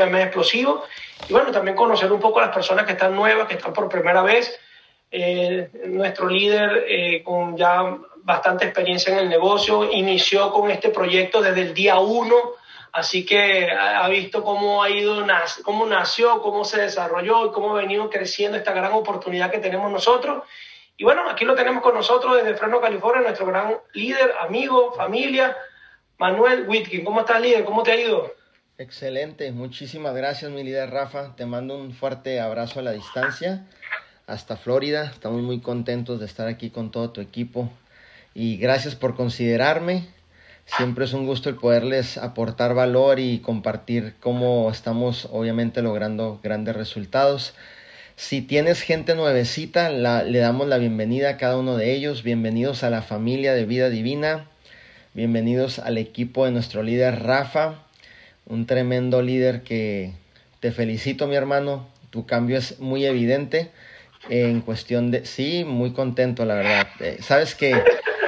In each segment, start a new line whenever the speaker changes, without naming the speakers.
inicio de explosivo. Y bueno, también conocer un poco a las personas que están nuevas, que están por primera vez. Eh, nuestro líder eh, con ya bastante experiencia en el negocio inició con este proyecto desde el día uno, así que ha visto cómo ha ido, cómo nació, cómo se desarrolló y cómo ha venido creciendo esta gran oportunidad que tenemos nosotros. Y bueno, aquí lo tenemos con nosotros desde Fresno, California, nuestro gran líder, amigo, familia, Manuel Whitkin. ¿Cómo estás, líder? ¿Cómo te ha ido?
Excelente, muchísimas gracias, mi líder Rafa. Te mando un fuerte abrazo a la distancia hasta Florida. Estamos muy contentos de estar aquí con todo tu equipo y gracias por considerarme. Siempre es un gusto el poderles aportar valor y compartir cómo estamos obviamente logrando grandes resultados. Si tienes gente nuevecita, le damos la bienvenida a cada uno de ellos. Bienvenidos a la familia de Vida Divina. Bienvenidos al equipo de nuestro líder Rafa, un tremendo líder que te felicito mi hermano. Tu cambio es muy evidente en cuestión de... Sí, muy contento la verdad. Eh, sabes que,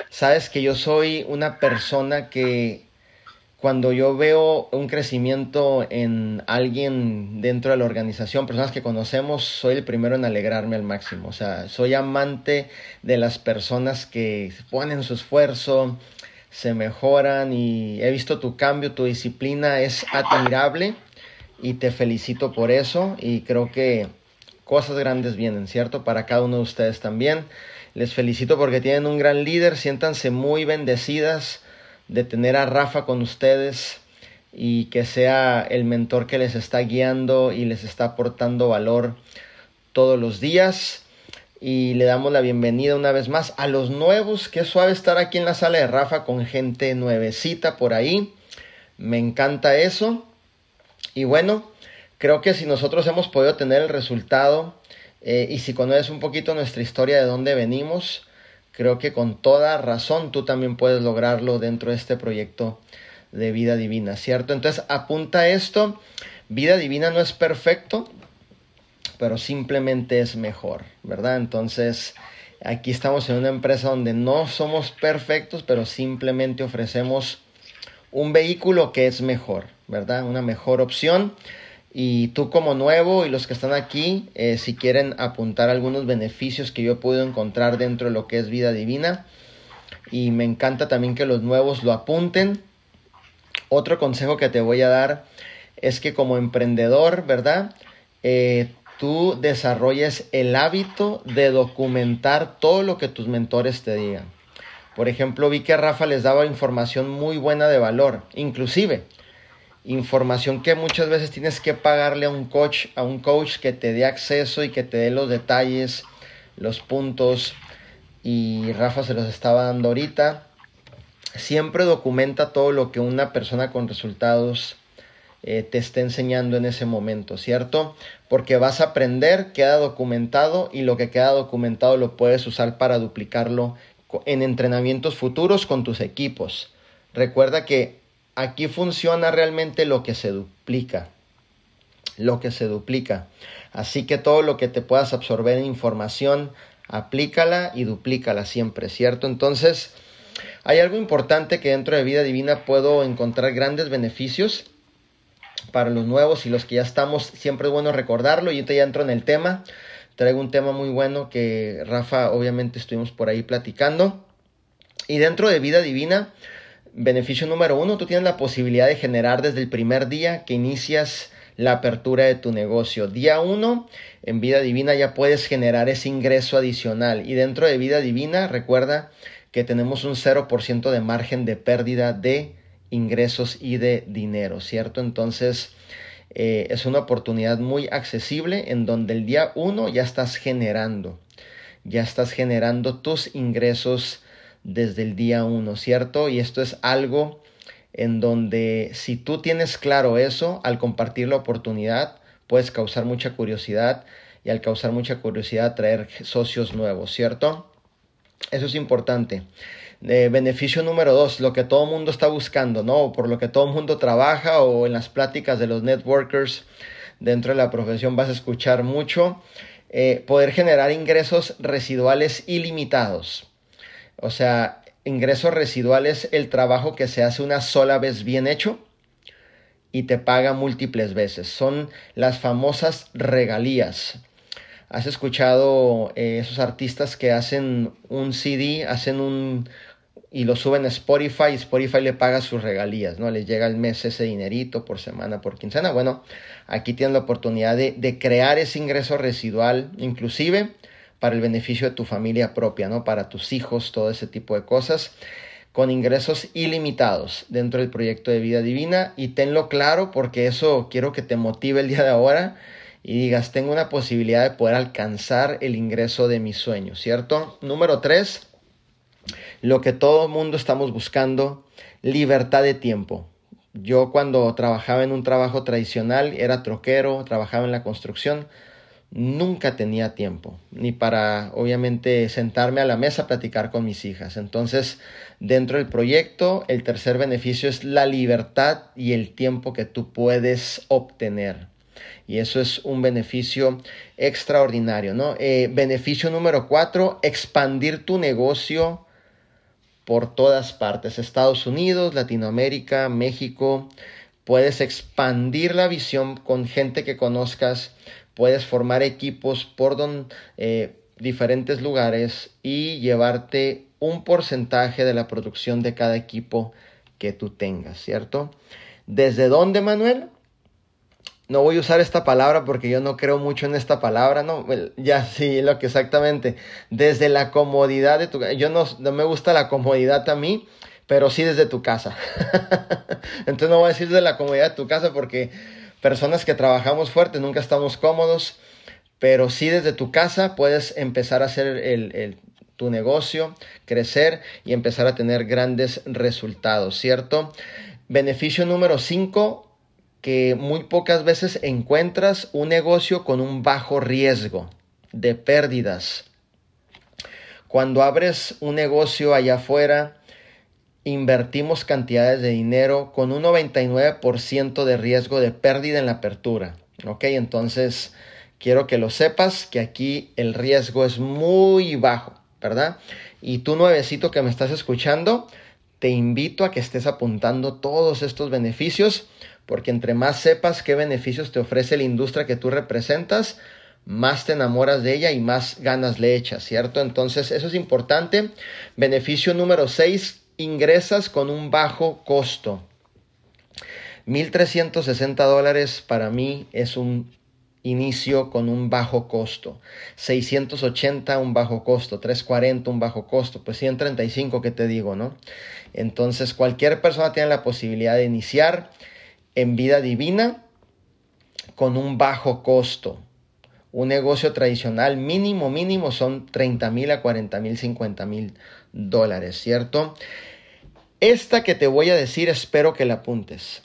sabes que yo soy una persona que cuando yo veo un crecimiento en alguien dentro de la organización, personas que conocemos, soy el primero en alegrarme al máximo. O sea, soy amante de las personas que ponen su esfuerzo, se mejoran y he visto tu cambio, tu disciplina es admirable y te felicito por eso y creo que cosas grandes vienen, ¿cierto? Para cada uno de ustedes también. Les felicito porque tienen un gran líder, siéntanse muy bendecidas de tener a Rafa con ustedes y que sea el mentor que les está guiando y les está aportando valor todos los días. Y le damos la bienvenida una vez más a los nuevos. Qué suave estar aquí en la sala de Rafa con gente nuevecita por ahí. Me encanta eso. Y bueno, creo que si nosotros hemos podido tener el resultado eh, y si conoces un poquito nuestra historia de dónde venimos, creo que con toda razón tú también puedes lograrlo dentro de este proyecto de vida divina, ¿cierto? Entonces apunta esto, vida divina no es perfecto, pero simplemente es mejor, ¿verdad? Entonces aquí estamos en una empresa donde no somos perfectos, pero simplemente ofrecemos un vehículo que es mejor, ¿verdad? Una mejor opción y tú como nuevo y los que están aquí, eh, si quieren apuntar algunos beneficios que yo he podido encontrar dentro de lo que es vida divina. Y me encanta también que los nuevos lo apunten. Otro consejo que te voy a dar es que como emprendedor, ¿verdad? Eh, tú desarrolles el hábito de documentar todo lo que tus mentores te digan. Por ejemplo, vi que Rafa les daba información muy buena de valor. Inclusive, información que muchas veces tienes que pagarle a un coach, a un coach que te dé acceso y que te dé los detalles, los puntos y Rafa se los estaba dando ahorita. Siempre documenta todo lo que una persona con resultados eh, te esté enseñando en ese momento, ¿cierto? Porque vas a aprender, queda documentado y lo que queda documentado lo puedes usar para duplicarlo en entrenamientos futuros con tus equipos. Recuerda que aquí funciona realmente lo que se duplica. Lo que se duplica. Así que todo lo que te puedas absorber en información, aplícala y duplícala siempre, ¿cierto? Entonces, hay algo importante que dentro de vida divina puedo encontrar grandes beneficios para los nuevos y los que ya estamos. Siempre es bueno recordarlo y te ya entro en el tema. Traigo un tema muy bueno que Rafa obviamente estuvimos por ahí platicando. Y dentro de vida divina, Beneficio número uno, tú tienes la posibilidad de generar desde el primer día que inicias la apertura de tu negocio. Día uno, en vida divina ya puedes generar ese ingreso adicional. Y dentro de vida divina, recuerda que tenemos un 0% de margen de pérdida de ingresos y de dinero, ¿cierto? Entonces, eh, es una oportunidad muy accesible en donde el día uno ya estás generando, ya estás generando tus ingresos desde el día uno, ¿cierto? Y esto es algo en donde si tú tienes claro eso, al compartir la oportunidad, puedes causar mucha curiosidad y al causar mucha curiosidad traer socios nuevos, ¿cierto? Eso es importante. Eh, beneficio número dos, lo que todo el mundo está buscando, ¿no? Por lo que todo el mundo trabaja o en las pláticas de los networkers dentro de la profesión vas a escuchar mucho. Eh, poder generar ingresos residuales ilimitados. O sea, ingresos residuales, el trabajo que se hace una sola vez bien hecho y te paga múltiples veces. Son las famosas regalías. ¿Has escuchado eh, esos artistas que hacen un CD, hacen un y lo suben a Spotify y Spotify le paga sus regalías, ¿no? Les llega el mes ese dinerito por semana, por quincena. Bueno, aquí tienes la oportunidad de, de crear ese ingreso residual, inclusive para el beneficio de tu familia propia, ¿no? Para tus hijos, todo ese tipo de cosas con ingresos ilimitados dentro del proyecto de vida divina y tenlo claro porque eso quiero que te motive el día de ahora y digas, tengo una posibilidad de poder alcanzar el ingreso de mis sueños, ¿cierto? Número tres, lo que todo mundo estamos buscando, libertad de tiempo. Yo cuando trabajaba en un trabajo tradicional, era troquero, trabajaba en la construcción, nunca tenía tiempo, ni para obviamente sentarme a la mesa a platicar con mis hijas. Entonces, dentro del proyecto, el tercer beneficio es la libertad y el tiempo que tú puedes obtener. Y eso es un beneficio extraordinario, ¿no? Eh, beneficio número cuatro, expandir tu negocio por todas partes, Estados Unidos, Latinoamérica, México. Puedes expandir la visión con gente que conozcas, puedes formar equipos por eh, diferentes lugares y llevarte un porcentaje de la producción de cada equipo que tú tengas, ¿cierto? ¿Desde dónde, Manuel? No voy a usar esta palabra porque yo no creo mucho en esta palabra, ¿no? Ya sí, lo que exactamente. Desde la comodidad de tu casa. Yo no, no me gusta la comodidad a mí, pero sí desde tu casa. Entonces no voy a decir desde la comodidad de tu casa porque personas que trabajamos fuerte, nunca estamos cómodos, pero sí desde tu casa puedes empezar a hacer el, tu negocio, crecer y empezar a tener grandes resultados, ¿cierto? Beneficio número 5, que muy pocas veces encuentras un negocio con un bajo riesgo de pérdidas. Cuando abres un negocio allá afuera, invertimos cantidades de dinero con un 99% de riesgo de pérdida en la apertura. ¿Ok? Entonces, quiero que lo sepas que aquí el riesgo es muy bajo, ¿verdad? Y tú nuevecito que me estás escuchando, te invito a que estés apuntando todos estos beneficios, porque entre más sepas qué beneficios te ofrece la industria que tú representas, más te enamoras de ella y más ganas le echas, ¿cierto? Entonces, eso es importante. Beneficio número 6, ingresas con un bajo costo. 1.360 dólares para mí es un inicio con un bajo costo. 680 un bajo costo, 340 un bajo costo, pues 135 que te digo, ¿no? Entonces cualquier persona tiene la posibilidad de iniciar en vida divina con un bajo costo. Un negocio tradicional mínimo, mínimo son 30 mil a 40 mil, 50 mil dólares, ¿cierto? Esta que te voy a decir, espero que la apuntes.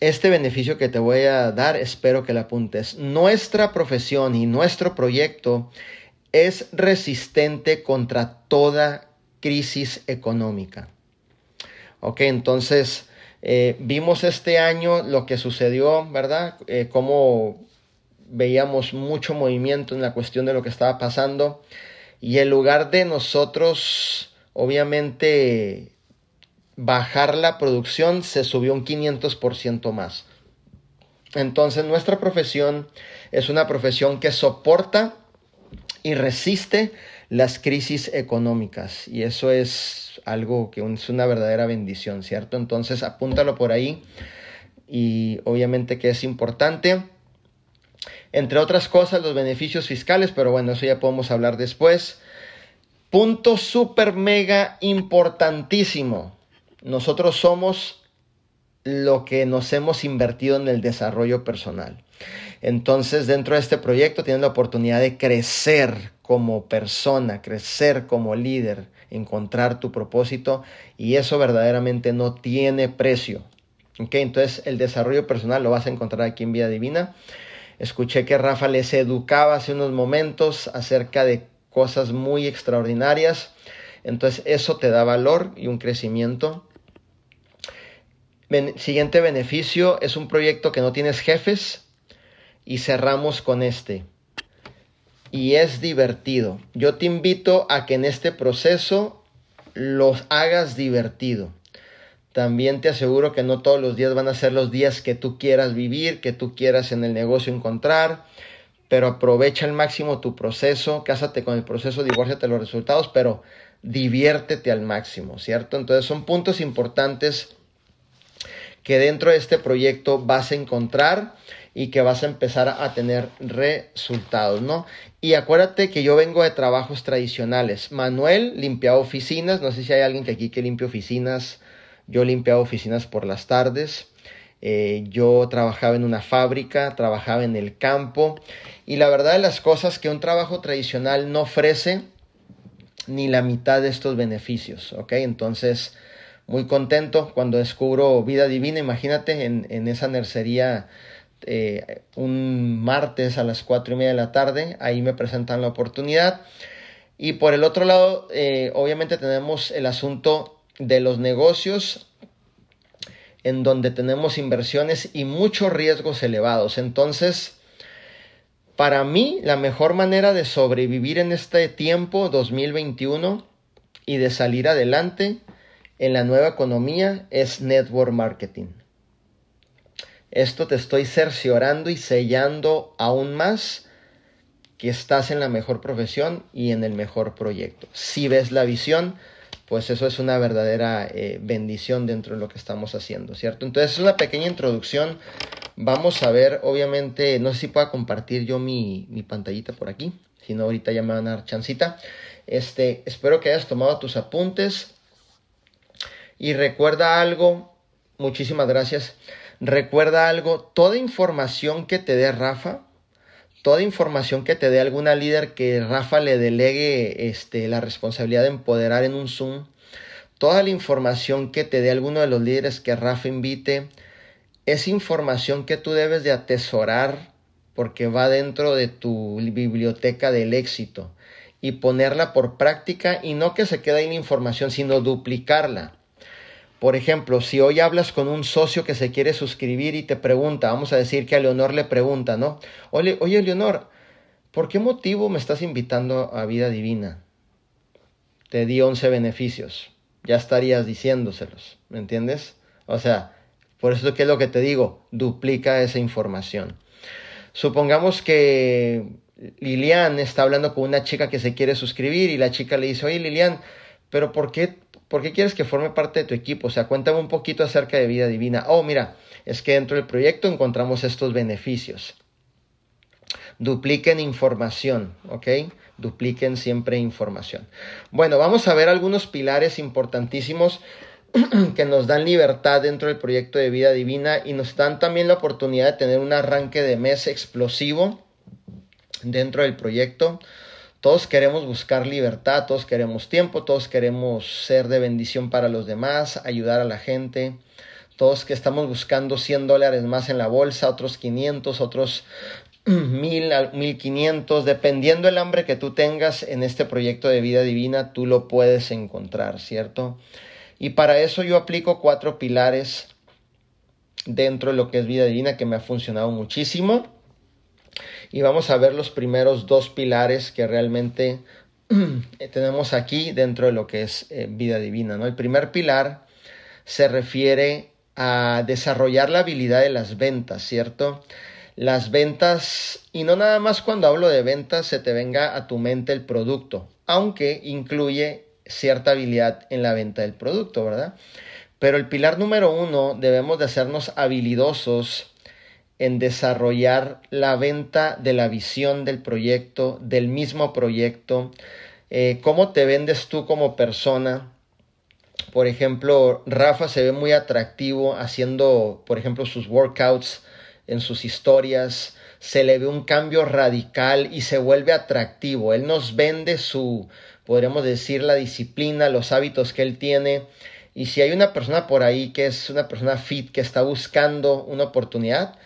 Este beneficio que te voy a dar, espero que la apuntes. Nuestra profesión y nuestro proyecto es resistente contra toda crisis económica. Ok, entonces eh, vimos este año lo que sucedió, ¿verdad? Eh, cómo veíamos mucho movimiento en la cuestión de lo que estaba pasando y en lugar de nosotros obviamente bajar la producción se subió un 500% más. Entonces nuestra profesión es una profesión que soporta y resiste las crisis económicas y eso es algo que es una verdadera bendición, ¿cierto? Entonces apúntalo por ahí y obviamente que es importante. Entre otras cosas, los beneficios fiscales, pero bueno, eso ya podemos hablar después. Punto súper mega importantísimo. Nosotros somos lo que nos hemos invertido en el desarrollo personal. Entonces, dentro de este proyecto tienes la oportunidad de crecer como persona, crecer como líder, encontrar tu propósito y eso verdaderamente no tiene precio. ¿Okay? Entonces, el desarrollo personal lo vas a encontrar aquí en Vida Divina. Escuché que Rafa les educaba hace unos momentos acerca de cosas muy extraordinarias. Entonces eso te da valor y un crecimiento. siguiente beneficio es un proyecto que no tienes jefes y cerramos con este. Y es divertido. Yo te invito a que en este proceso los hagas divertido. También te aseguro que no todos los días van a ser los días que tú quieras vivir, que tú quieras en el negocio encontrar, pero aprovecha al máximo tu proceso, cásate con el proceso, divórciate los resultados, pero diviértete al máximo, ¿cierto? Entonces son puntos importantes que dentro de este proyecto vas a encontrar y que vas a empezar a tener resultados, ¿no? Y acuérdate que yo vengo de trabajos tradicionales. Manuel limpiaba oficinas, no sé si hay alguien que aquí que limpie oficinas yo limpiaba oficinas por las tardes. Eh, yo trabajaba en una fábrica, trabajaba en el campo. Y la verdad de las cosas que un trabajo tradicional no ofrece ni la mitad de estos beneficios. ¿Ok? Entonces, muy contento cuando descubro vida divina. Imagínate en, en esa nercería. Eh, un martes a las cuatro y media de la tarde, ahí me presentan la oportunidad. Y por el otro lado, eh, obviamente tenemos el asunto de los negocios en donde tenemos inversiones y muchos riesgos elevados. Entonces, para mí, la mejor manera de sobrevivir en este tiempo 2021 y de salir adelante en la nueva economía es network marketing. Esto te estoy cerciorando y sellando aún más que estás en la mejor profesión y en el mejor proyecto. Si ves la visión, pues eso es una verdadera eh, bendición dentro de lo que estamos haciendo, ¿cierto? Entonces es una pequeña introducción. Vamos a ver, obviamente, no sé si pueda compartir yo mi, pantallita por aquí, si no ahorita ya me van a dar chancita. Este, espero que hayas tomado tus apuntes y recuerda algo, muchísimas gracias. Recuerda algo, toda información que te dé Rafa, toda información que te dé alguna líder que Rafa le delegue este, la responsabilidad de empoderar en un Zoom, toda la información que te dé alguno de los líderes que Rafa invite, es información que tú debes de atesorar porque va dentro de tu biblioteca del éxito y ponerla por práctica y no que se quede ahí la información, sino duplicarla. Por ejemplo, si hoy hablas con un socio que se quiere suscribir y te pregunta, vamos a decir que a Leonor le pregunta, ¿no? Oye, oye Leonor, ¿por qué motivo me estás invitando a vida divina? Te di 11 beneficios. Ya estarías diciéndoselos, ¿me entiendes? O sea, por eso que es lo que te digo, duplica esa información. Supongamos que Lilian está hablando con una chica que se quiere suscribir y la chica le dice, oye Lilian, pero ¿por qué ¿Por qué quieres que forme parte de tu equipo? O sea, cuéntame un poquito acerca de vida divina. Oh, mira, es que dentro del proyecto encontramos estos beneficios. Dupliquen información, ¿ok? Dupliquen siempre información. Bueno, vamos a ver algunos pilares importantísimos que nos dan libertad dentro del proyecto de vida divina y nos dan también la oportunidad de tener un arranque de mes explosivo dentro del proyecto. Todos queremos buscar libertad, todos queremos tiempo, todos queremos ser de bendición para los demás, ayudar a la gente. Todos que estamos buscando 100 dólares más en la bolsa, otros 500, otros 1000, 1500, dependiendo el hambre que tú tengas en este proyecto de vida divina, tú lo puedes encontrar, ¿cierto? Y para eso yo aplico cuatro pilares dentro de lo que es vida divina que me ha funcionado muchísimo y vamos a ver los primeros dos pilares que realmente tenemos aquí dentro de lo que es eh, vida divina. ¿no? El primer pilar se refiere a desarrollar la habilidad de las ventas, ¿cierto? Las ventas, y no nada más cuando hablo de ventas se te venga a tu mente el producto, aunque incluye cierta habilidad en la venta del producto, ¿verdad? Pero el pilar número uno debemos de hacernos habilidosos en desarrollar la venta de la visión del proyecto, del mismo proyecto, eh, cómo te vendes tú como persona. Por ejemplo, Rafa se ve muy atractivo haciendo, por ejemplo, sus workouts en sus historias. Se le ve un cambio radical y se vuelve atractivo. Él nos vende su, podríamos decir, la disciplina, los hábitos que él tiene. Y si hay una persona por ahí que es una persona fit, que está buscando una oportunidad,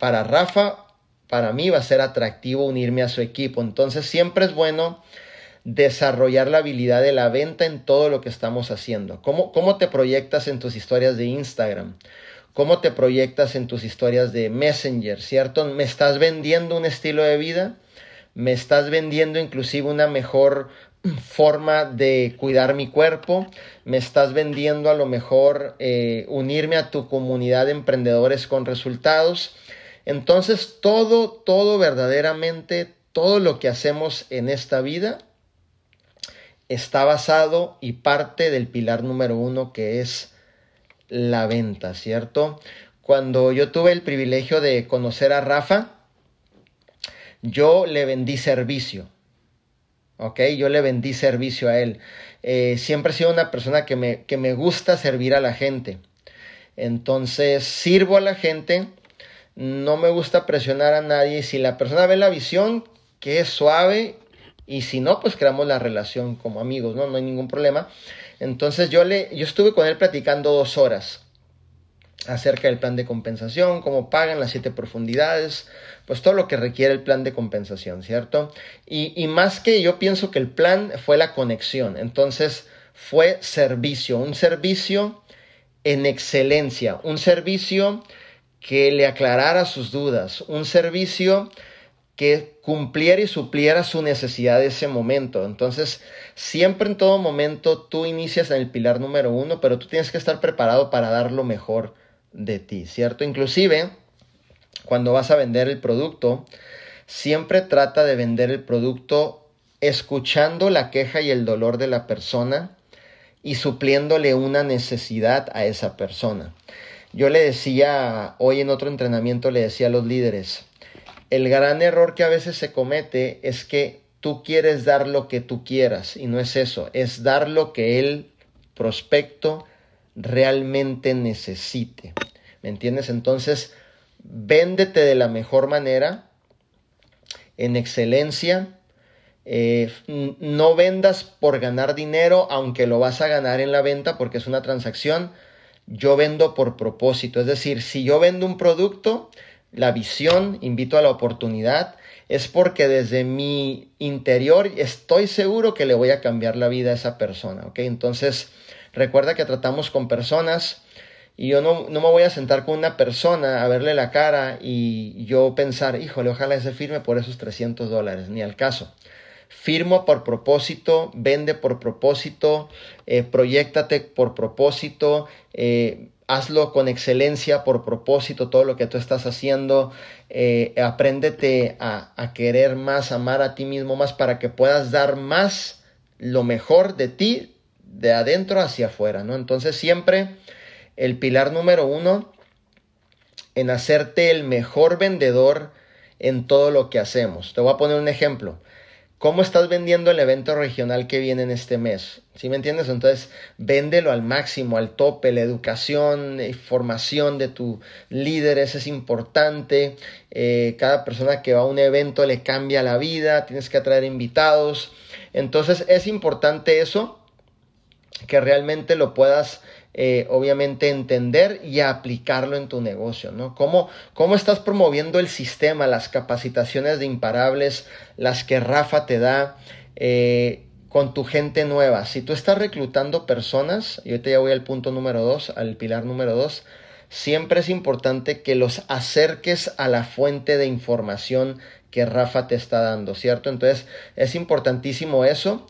para Rafa, para mí va a ser atractivo unirme a su equipo. Entonces siempre es bueno desarrollar la habilidad de la venta en todo lo que estamos haciendo. ¿Cómo, cómo te proyectas en tus historias de Instagram? ¿Cómo te proyectas en tus historias de Messenger? ¿Cierto? ¿Me estás vendiendo un estilo de vida? ¿Me estás vendiendo inclusive una mejor forma de cuidar mi cuerpo, me estás vendiendo a lo mejor eh, unirme a tu comunidad de emprendedores con resultados. Entonces todo, todo verdaderamente, todo lo que hacemos en esta vida está basado y parte del pilar número uno que es la venta, ¿cierto? Cuando yo tuve el privilegio de conocer a Rafa, yo le vendí servicio. ¿ok? Yo le vendí servicio a él. Eh, siempre he sido una persona que me, que me gusta servir a la gente. Entonces, sirvo a la gente, no me gusta presionar a nadie. Si la persona ve la visión, que es suave, y si no, pues creamos la relación como amigos, ¿no? No hay ningún problema. Entonces yo, le, yo estuve con él platicando dos horas acerca del plan de compensación, cómo pagan las siete profundidades, pues todo lo que requiere el plan de compensación, ¿cierto? Y, y, más que yo pienso que el plan fue la conexión, entonces fue servicio, un servicio en excelencia, un servicio que le aclarara sus dudas, un servicio que cumpliera y supliera su necesidad de ese momento. Entonces, siempre en todo momento tú inicias en el pilar número uno, pero tú tienes que estar preparado para dar lo mejor de ti, ¿cierto? Inclusive, cuando vas a vender el producto, siempre trata de vender el producto escuchando la queja y el dolor de la persona y supliéndole una necesidad a esa persona. Yo le decía, hoy en otro entrenamiento le decía a los líderes, el gran error que a veces se comete es que tú quieres dar lo que tú quieras y no es eso, es dar lo que el prospecto realmente necesite. ¿Me entiendes? Entonces, véndete de la mejor manera, en excelencia. Eh, no vendas por ganar dinero, aunque lo vas a ganar en la venta porque es una transacción. Yo vendo por propósito. Es decir, si yo vendo un producto, la visión, invito a la oportunidad, es porque desde mi interior estoy seguro que le voy a cambiar la vida a esa persona. ¿ok? Entonces, Recuerda que tratamos con personas y yo no, me voy a sentar con una persona a verle la cara y yo pensar, híjole, ojalá ese firme por esos 300 dólares, ni al caso. Firmo por propósito, vende por propósito, eh, proyectate por propósito, eh, hazlo con excelencia por propósito, todo lo que tú estás haciendo, eh, apréndete a, a querer más, amar a ti mismo más para que puedas dar más, lo mejor de ti de adentro hacia afuera, ¿no? Entonces siempre el pilar número uno en hacerte el mejor vendedor en todo lo que hacemos. Te voy a poner un ejemplo. ¿Cómo estás vendiendo el evento regional que viene en este mes? ¿Sí me entiendes? Entonces, véndelo al máximo, al tope. La educación y formación de tu líderes es importante. Eh, cada persona que va a un evento le cambia la vida. Tienes que atraer invitados. Entonces, es importante eso que realmente lo puedas eh, obviamente entender y aplicarlo en tu negocio, ¿no? ¿Cómo, ¿Cómo estás promoviendo el sistema, las capacitaciones de imparables, las que Rafa te da eh, con tu gente nueva? Si tú estás reclutando personas, y ahorita ya voy al punto número dos, al pilar número dos, siempre es importante que los acerques a la fuente de información que Rafa te está dando, ¿cierto? Entonces es importantísimo eso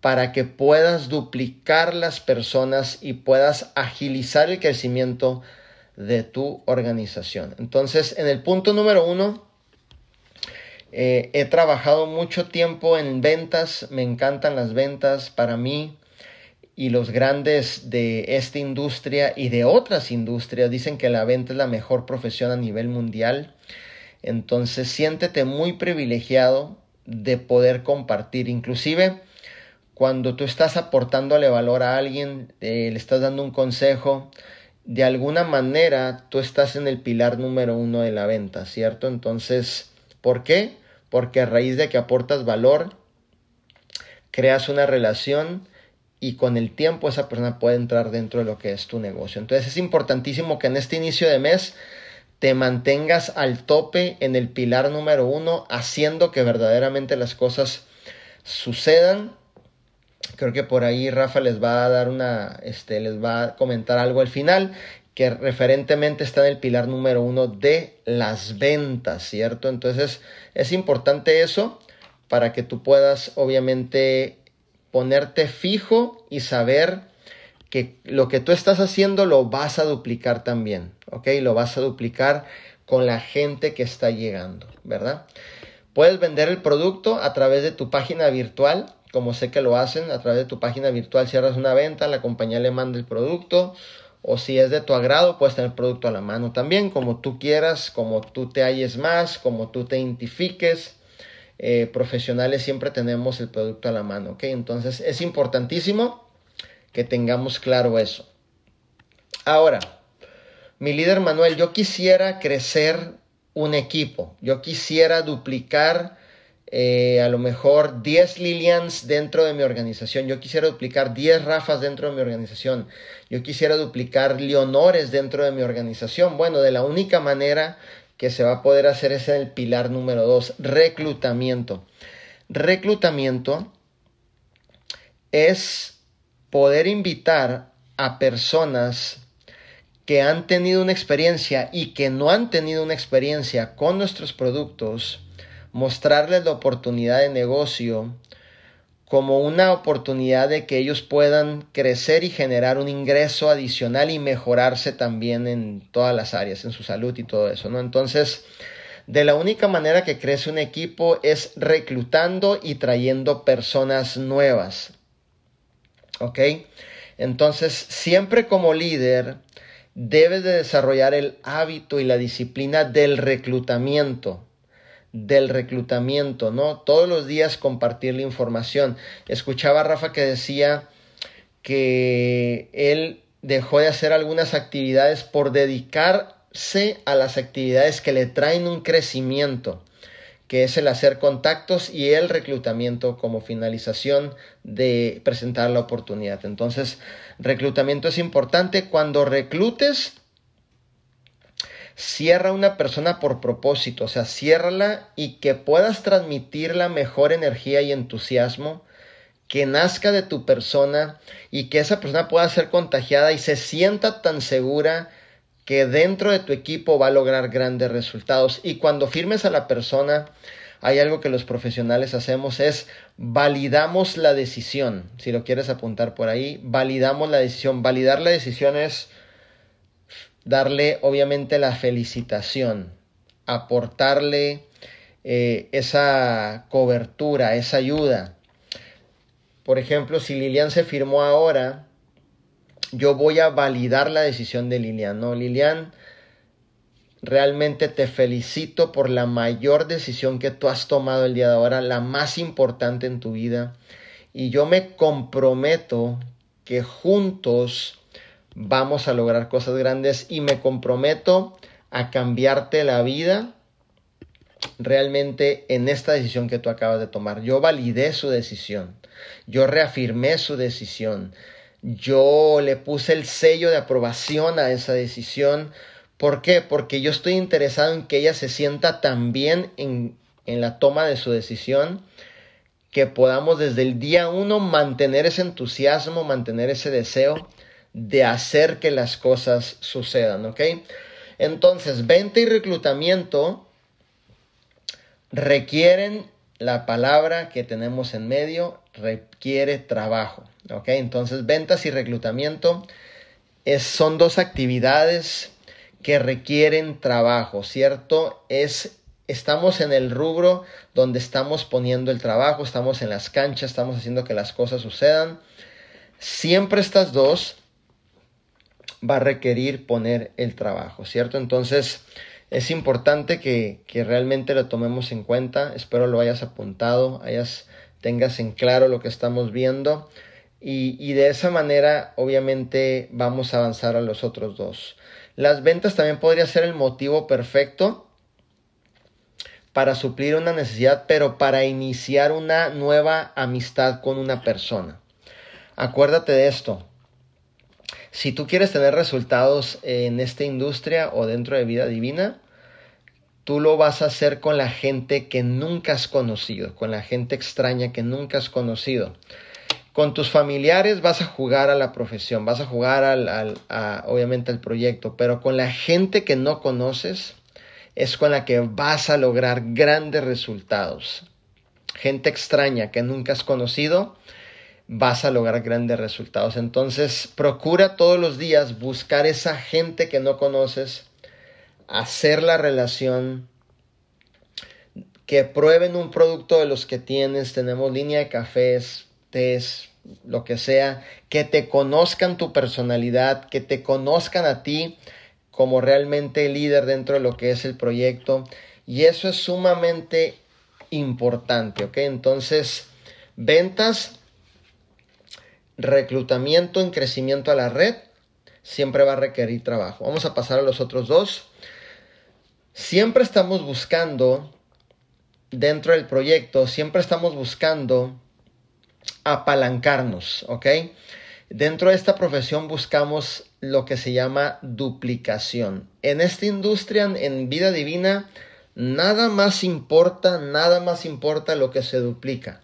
para que puedas duplicar las personas y puedas agilizar el crecimiento de tu organización. Entonces, en el punto número uno, eh, he trabajado mucho tiempo en ventas, me encantan las ventas para mí y los grandes de esta industria y de otras industrias dicen que la venta es la mejor profesión a nivel mundial. Entonces, siéntete muy privilegiado de poder compartir. Inclusive, cuando tú estás aportándole valor a alguien, eh, le estás dando un consejo, de alguna manera tú estás en el pilar número uno de la venta, ¿cierto? Entonces, ¿por qué? Porque a raíz de que aportas valor, creas una relación y con el tiempo esa persona puede entrar dentro de lo que es tu negocio. Entonces es importantísimo que en este inicio de mes te mantengas al tope en el pilar número uno, haciendo que verdaderamente las cosas sucedan Creo que por ahí Rafa les va a dar una, este, les va a comentar algo al final que referentemente está en el pilar número uno de las ventas, ¿cierto? Entonces es importante eso para que tú puedas obviamente ponerte fijo y saber que lo que tú estás haciendo lo vas a duplicar también, ¿ok? Lo vas a duplicar con la gente que está llegando, ¿verdad? Puedes vender el producto a través de tu página virtual, como sé que lo hacen, a través de tu página virtual cierras una venta, la compañía le manda el producto, o si es de tu agrado, puedes tener el producto a la mano también, como tú quieras, como tú te halles más, como tú te identifiques. Eh, profesionales siempre tenemos el producto a la mano, ¿ok? Entonces es importantísimo que tengamos claro eso. Ahora, mi líder Manuel, yo quisiera crecer un equipo, yo quisiera duplicar eh, a lo mejor 10 Lilians dentro de mi organización, yo quisiera duplicar 10 Rafas dentro de mi organización, yo quisiera duplicar Leonores dentro de mi organización. Bueno, de la única manera que se va a poder hacer es el pilar número 2, reclutamiento. Reclutamiento es poder invitar a personas que han tenido una experiencia y que no han tenido una experiencia con nuestros productos, mostrarles la oportunidad de negocio como una oportunidad de que ellos puedan crecer y generar un ingreso adicional y mejorarse también en todas las áreas, en su salud y todo eso, ¿no? Entonces, de la única manera que crece un equipo es reclutando y trayendo personas nuevas. ¿Ok? Entonces, siempre como líder, debes de desarrollar el hábito y la disciplina del reclutamiento del reclutamiento, ¿no? Todos los días compartir la información. Escuchaba a Rafa que decía que él dejó de hacer algunas actividades por dedicarse a las actividades que le traen un crecimiento, que es el hacer contactos y el reclutamiento como finalización de presentar la oportunidad. Entonces, reclutamiento es importante. Cuando reclutes, cierra una persona por propósito, o sea, ciérrala y que puedas transmitir la mejor energía y entusiasmo que nazca de tu persona y que esa persona pueda ser contagiada y se sienta tan segura que dentro de tu equipo va a lograr grandes resultados. Y cuando firmes a la persona, hay algo que los profesionales hacemos es validamos la decisión. Si lo quieres apuntar por ahí, validamos la decisión. Validar la decisión es darle obviamente la felicitación, aportarle eh, esa cobertura, esa ayuda. Por ejemplo, si Lilian se firmó ahora, yo voy a validar la decisión de Lilian. No, Lilian, realmente te felicito por la mayor decisión que tú has tomado el día de ahora, la más importante en tu vida. Y yo me comprometo que juntos vamos a lograr cosas grandes y me comprometo a cambiarte la vida realmente en esta decisión que tú acabas de tomar. Yo validé su decisión, yo reafirmé su decisión, yo le puse el sello de aprobación a esa decisión. ¿Por qué? Porque yo estoy interesado en que ella se sienta tan bien en, en la toma de su decisión que podamos desde el día uno mantener ese entusiasmo, mantener ese deseo de hacer que las cosas sucedan, ¿ok? Entonces, venta y reclutamiento requieren la palabra que tenemos en medio, requiere trabajo, ¿ok? Entonces, ventas y reclutamiento es, son dos actividades que requieren trabajo, ¿cierto? Es estamos en el rubro donde estamos poniendo el trabajo, estamos en las canchas, estamos haciendo que las cosas sucedan. Siempre estas dos va a requerir poner el trabajo, ¿cierto? Entonces es importante que, realmente lo tomemos en cuenta, espero lo hayas apuntado, hayas, tengas en claro lo que estamos viendo y, y de esa manera obviamente vamos a avanzar a los otros dos. Las ventas también podría ser el motivo perfecto para suplir una necesidad, pero para iniciar una nueva amistad con una persona. Acuérdate de esto, si tú quieres tener resultados en esta industria o dentro de vida divina, tú lo vas a hacer con la gente que nunca has conocido, con la gente extraña que nunca has conocido. Con tus familiares vas a jugar a la profesión, vas a jugar al, obviamente al proyecto, pero con la gente que no conoces es con la que vas a lograr grandes resultados. Gente extraña que nunca has conocido vas a lograr grandes resultados. Entonces, procura todos los días buscar esa gente que no conoces, hacer la relación, que prueben un producto de los que tienes. Tenemos línea de cafés, tés, lo que sea, que te conozcan tu personalidad, que te conozcan a ti como realmente líder dentro de lo que es el proyecto. Y eso es sumamente importante, ¿ok? Entonces, ventas, reclutamiento en crecimiento a la red, siempre va a requerir trabajo. Vamos a pasar a los otros dos. Siempre estamos buscando, dentro del proyecto, siempre estamos buscando apalancarnos, ¿ok? Dentro de esta profesión buscamos lo que se llama duplicación. En esta industria, en vida divina, nada más importa, nada más importa lo que se duplica.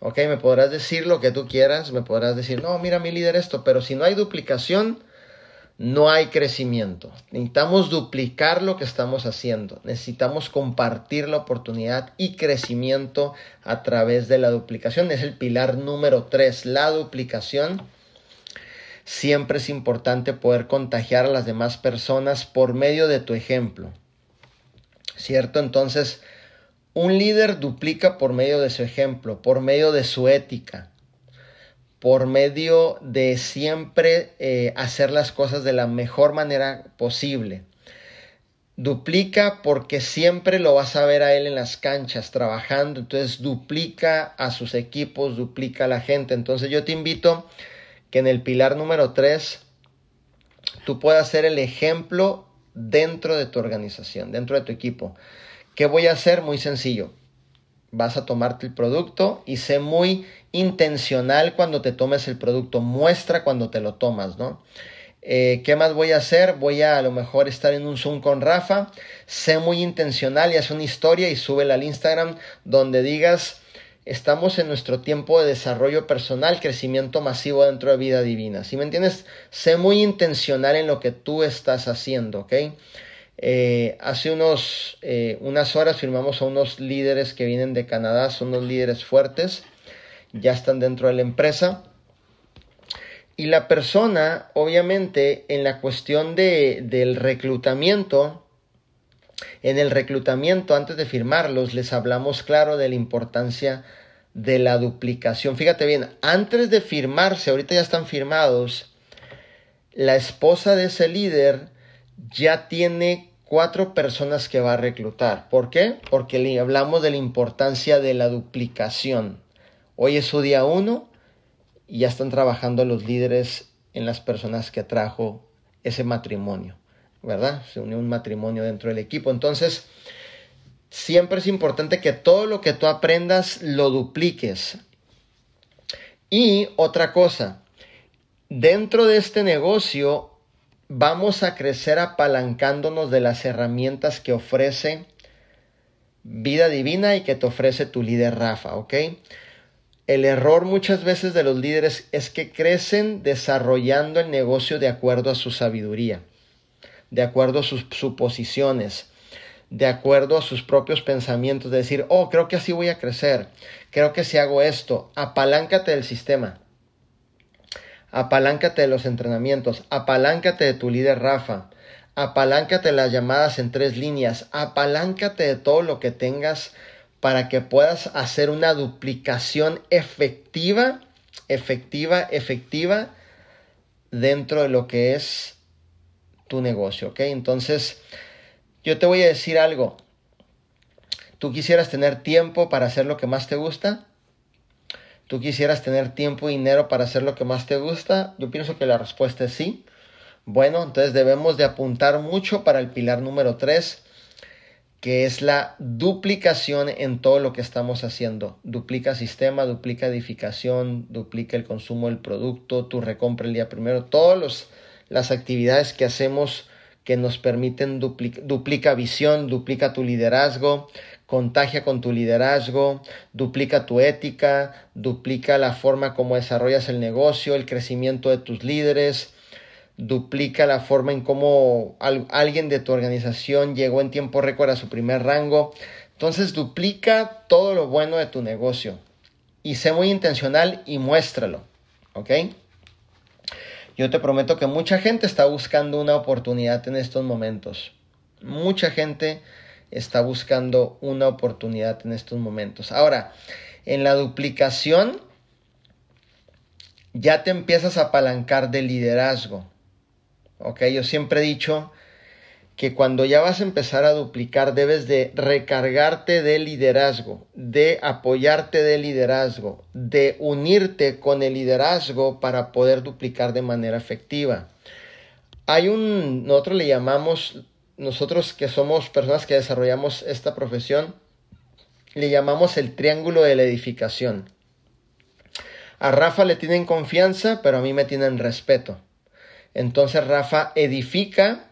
Ok, me podrás decir lo que tú quieras, me podrás decir, no, mira mi líder esto, pero si no hay duplicación, no hay crecimiento. Necesitamos duplicar lo que estamos haciendo. Necesitamos compartir la oportunidad y crecimiento a través de la duplicación. Es el pilar número tres, la duplicación. Siempre es importante poder contagiar a las demás personas por medio de tu ejemplo. ¿Cierto? Entonces, un líder duplica por medio de su ejemplo, por medio de su ética, por medio de siempre eh, hacer las cosas de la mejor manera posible. Duplica porque siempre lo vas a ver a él en las canchas trabajando, entonces duplica a sus equipos, duplica a la gente. Entonces yo te invito que en el pilar número 3 tú puedas ser el ejemplo dentro de tu organización, dentro de tu equipo. ¿Qué voy a hacer? Muy sencillo vas a tomarte el producto y sé muy intencional cuando te tomes el producto, muestra cuando te lo tomas, ¿no? Eh, ¿Qué más voy a hacer? Voy a a lo mejor estar en un Zoom con Rafa, sé muy intencional y haz una historia y súbela al Instagram donde digas, estamos en nuestro tiempo de desarrollo personal, crecimiento masivo dentro de vida divina. Si me entiendes? Sé muy intencional en lo que tú estás haciendo, ¿ok? Eh, hace unos, eh, unas horas firmamos a unos líderes que vienen de Canadá, son unos líderes fuertes, ya están dentro de la empresa. Y la persona, obviamente, en la cuestión de, del reclutamiento, en el reclutamiento, antes de firmarlos, les hablamos claro de la importancia de la duplicación. Fíjate bien, antes de firmarse, ahorita ya están firmados, la esposa de ese líder ya tiene cuatro personas que va a reclutar. ¿Por qué? Porque le hablamos de la importancia de la duplicación. Hoy es su día uno y ya están trabajando los líderes en las personas que trajo ese matrimonio, ¿verdad? Se unió un matrimonio dentro del equipo. Entonces, siempre es importante que todo lo que tú aprendas lo dupliques. Y otra cosa, dentro de este negocio vamos a crecer apalancándonos de las herramientas que ofrece vida divina y que te ofrece tu líder Rafa, ¿ok? El error muchas veces de los líderes es que crecen desarrollando el negocio de acuerdo a su sabiduría, de acuerdo a sus suposiciones, de acuerdo a sus propios pensamientos, de decir, oh, creo que así voy a crecer, creo que si hago esto, apaláncate del sistema apaláncate de los entrenamientos, apaláncate de tu líder Rafa, apaláncate de las llamadas en tres líneas, apaláncate de todo lo que tengas para que puedas hacer una duplicación efectiva, efectiva, efectiva dentro de lo que es tu negocio, ¿ok? Entonces, yo te voy a decir algo. ¿Tú quisieras tener tiempo para hacer lo que más te gusta? ¿Tú quisieras tener tiempo y dinero para hacer lo que más te gusta? Yo pienso que la respuesta es sí. Bueno, entonces debemos de apuntar mucho para el pilar número 3, que es la duplicación en todo lo que estamos haciendo. Duplica sistema, duplica edificación, duplica el consumo del producto, tu recompra el día primero, todas las actividades que hacemos que nos permiten duplica, duplica visión, duplica tu liderazgo, contagia con tu liderazgo, duplica tu ética, duplica la forma como desarrollas el negocio, el crecimiento de tus líderes, duplica la forma en cómo alguien de tu organización llegó en tiempo récord a su primer rango. Entonces duplica todo lo bueno de tu negocio. y sé muy intencional y muéstralo, ¿ok? Yo te prometo que mucha gente está buscando una oportunidad en estos momentos. Mucha gente está buscando una oportunidad en estos momentos. Ahora, en la duplicación ya te empiezas a apalancar de liderazgo. Ok, yo siempre he dicho que cuando ya vas a empezar a duplicar debes de recargarte de liderazgo, de apoyarte de liderazgo, de unirte con el liderazgo para poder duplicar de manera efectiva. Hay un, nosotros le llamamos, nosotros que somos personas que desarrollamos esta profesión, le llamamos el triángulo de la edificación. A Rafa le tienen confianza, pero a mí me tienen respeto. Entonces Rafa edifica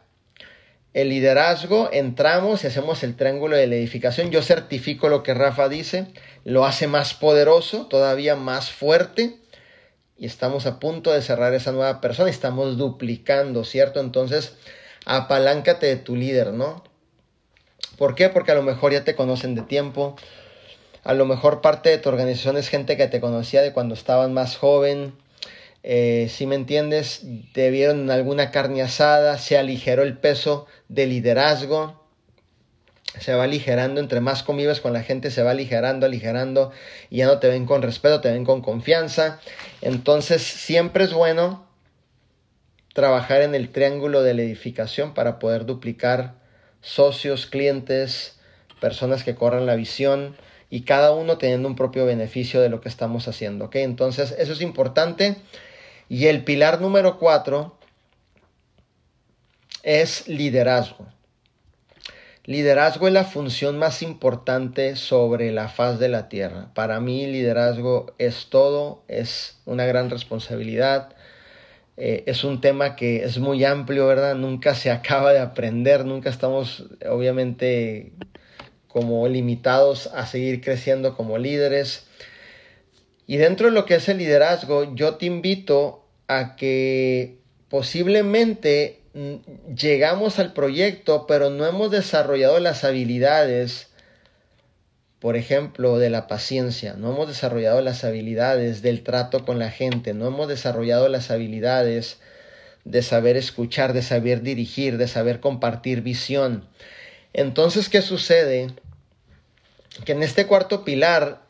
el liderazgo, entramos y hacemos el triángulo de la edificación. Yo certifico lo que Rafa dice, lo hace más poderoso, todavía más fuerte. Y estamos a punto de cerrar esa nueva persona, estamos duplicando, ¿cierto? Entonces, apaláncate de tu líder, ¿no? ¿Por qué? Porque a lo mejor ya te conocen de tiempo, a lo mejor parte de tu organización es gente que te conocía de cuando estabas más joven, eh, si me entiendes, te vieron alguna carne asada, se aligeró el peso de liderazgo, se va aligerando, entre más convives con la gente, se va aligerando, aligerando, y ya no te ven con respeto, te ven con confianza. Entonces, siempre es bueno trabajar en el triángulo de la edificación para poder duplicar socios, clientes, personas que corran la visión y cada uno teniendo un propio beneficio de lo que estamos haciendo. ¿ok? Entonces, eso es importante. Y el pilar número cuatro es liderazgo. Liderazgo es la función más importante sobre la faz de la tierra. Para mí liderazgo es todo, es una gran responsabilidad. Eh, es un tema que es muy amplio, ¿verdad? Nunca se acaba de aprender, nunca estamos obviamente como limitados a seguir creciendo como líderes. Y dentro de lo que es el liderazgo, yo te invito a que posiblemente mm, llegamos al proyecto, pero no hemos desarrollado las habilidades, por ejemplo, de la paciencia, no hemos desarrollado las habilidades del trato con la gente, no hemos desarrollado las habilidades de saber escuchar, de saber dirigir, de saber compartir visión. Entonces, ¿qué sucede? Que en este cuarto pilar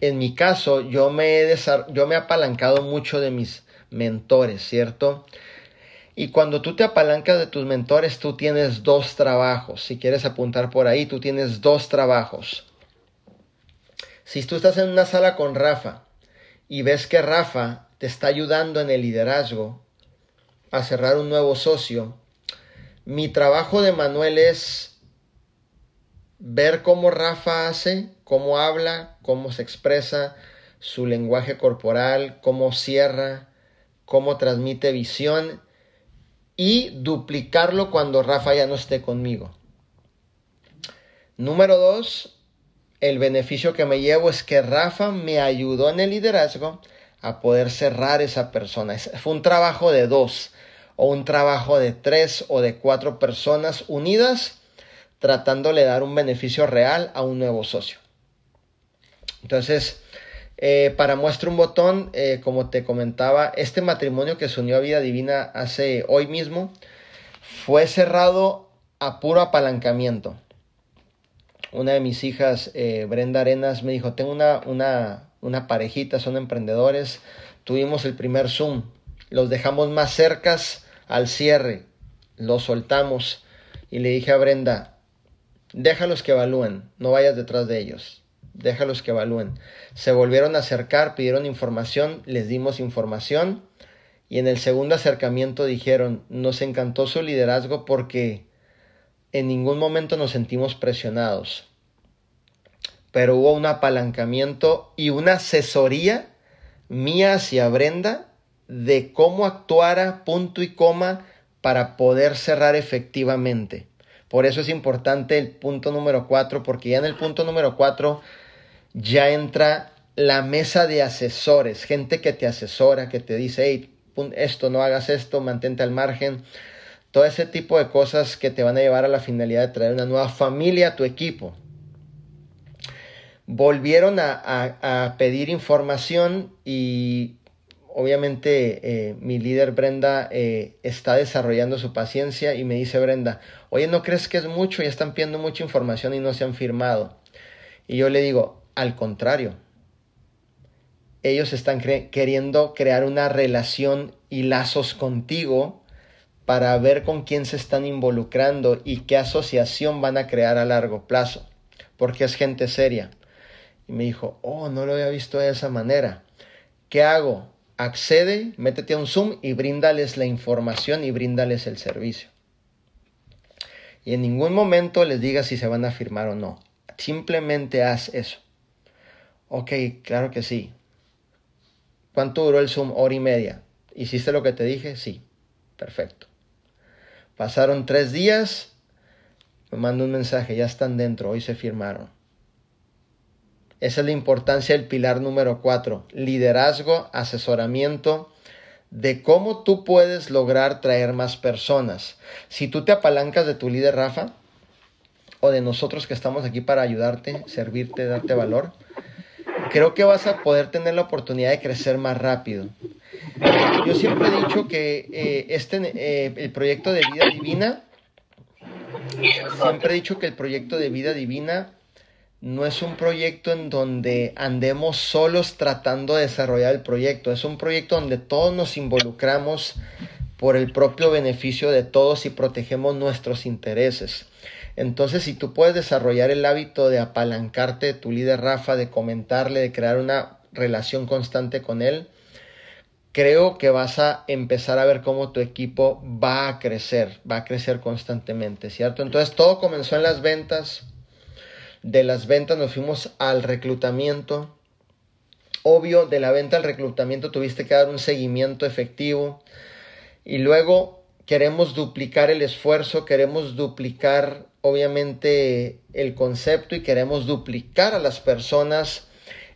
en mi caso, yo me, he yo me he apalancado mucho de mis mentores, ¿cierto? Y cuando tú te apalancas de tus mentores, tú tienes dos trabajos. Si quieres apuntar por ahí, tú tienes dos trabajos. Si tú estás en una sala con Rafa y ves que Rafa te está ayudando en el liderazgo a cerrar un nuevo socio, mi trabajo de Manuel es ver cómo Rafa hace, cómo habla, cómo se expresa, su lenguaje corporal, cómo cierra, cómo transmite visión y duplicarlo cuando Rafa ya no esté conmigo. Número dos, el beneficio que me llevo es que Rafa me ayudó en el liderazgo a poder cerrar esa persona. Fue un trabajo de dos o un trabajo de tres o de cuatro personas unidas tratándole de dar un beneficio real a un nuevo socio. Entonces, eh, para muestra un botón, eh, como te comentaba, este matrimonio que se unió a Vida Divina hace hoy mismo fue cerrado a puro apalancamiento. Una de mis hijas, eh, Brenda Arenas, me dijo, tengo una, una, una parejita, son emprendedores, tuvimos el primer Zoom, los dejamos más cercas al cierre, los soltamos. Y le dije a Brenda, Déjalos que evalúen, no vayas detrás de ellos. Déjalos que evalúen. Se volvieron a acercar, pidieron información, les dimos información. Y en el segundo acercamiento dijeron, nos encantó su liderazgo porque en ningún momento nos sentimos presionados. Pero hubo un apalancamiento y una asesoría mía hacia Brenda de cómo actuara punto y coma para poder cerrar efectivamente. Por eso es importante el punto número cuatro, porque ya en el punto número cuatro ya entra la mesa de asesores, gente que te asesora, que te dice, hey, esto, no hagas esto, mantente al margen. Todo ese tipo de cosas que te van a llevar a la finalidad de traer una nueva familia a tu equipo. volvieron a, pedir información y obviamente eh, mi líder Brenda eh, está desarrollando su paciencia y me dice Brenda, oye, ¿no crees que es mucho? Ya están pidiendo mucha información y no se han firmado. Y yo le digo, al contrario, ellos están queriendo crear una relación y lazos contigo para ver con quién se están involucrando y qué asociación van a crear a largo plazo, porque es gente seria. Y me dijo, oh, no lo había visto de esa manera. ¿Qué hago? Accede, métete a un Zoom y bríndales la información y bríndales el servicio. Y en ningún momento les digas si se van a firmar o no. Simplemente haz eso. Ok, claro que sí. ¿Cuánto duró el Zoom? Hora y media. ¿Hiciste lo que te dije? Sí. Perfecto. Pasaron tres días. Me manda un mensaje. Ya están dentro. Hoy se firmaron. Esa es la importancia del pilar número cuatro. Liderazgo, asesoramiento de cómo tú puedes lograr traer más personas. Si tú te apalancas de tu líder Rafa o de nosotros que estamos aquí para ayudarte, servirte, darte valor, creo que vas a poder tener la oportunidad de crecer más rápido. Yo siempre he dicho que eh, este, eh, el proyecto de vida divina, siempre he dicho que el proyecto de vida divina no es un proyecto en donde andemos solos tratando de desarrollar el proyecto, es un proyecto donde todos nos involucramos por el propio beneficio de todos y protegemos nuestros intereses. Entonces, si tú puedes desarrollar el hábito de apalancarte de tu líder Rafa, de comentarle, de crear una relación constante con él, creo que vas a empezar a ver cómo tu equipo va a crecer, va a crecer constantemente, ¿cierto? Entonces, todo comenzó en las ventas. De las ventas nos fuimos al reclutamiento. Obvio, de la venta al reclutamiento tuviste que dar un seguimiento efectivo. Y luego queremos duplicar el esfuerzo, queremos duplicar obviamente el concepto y queremos duplicar a las personas.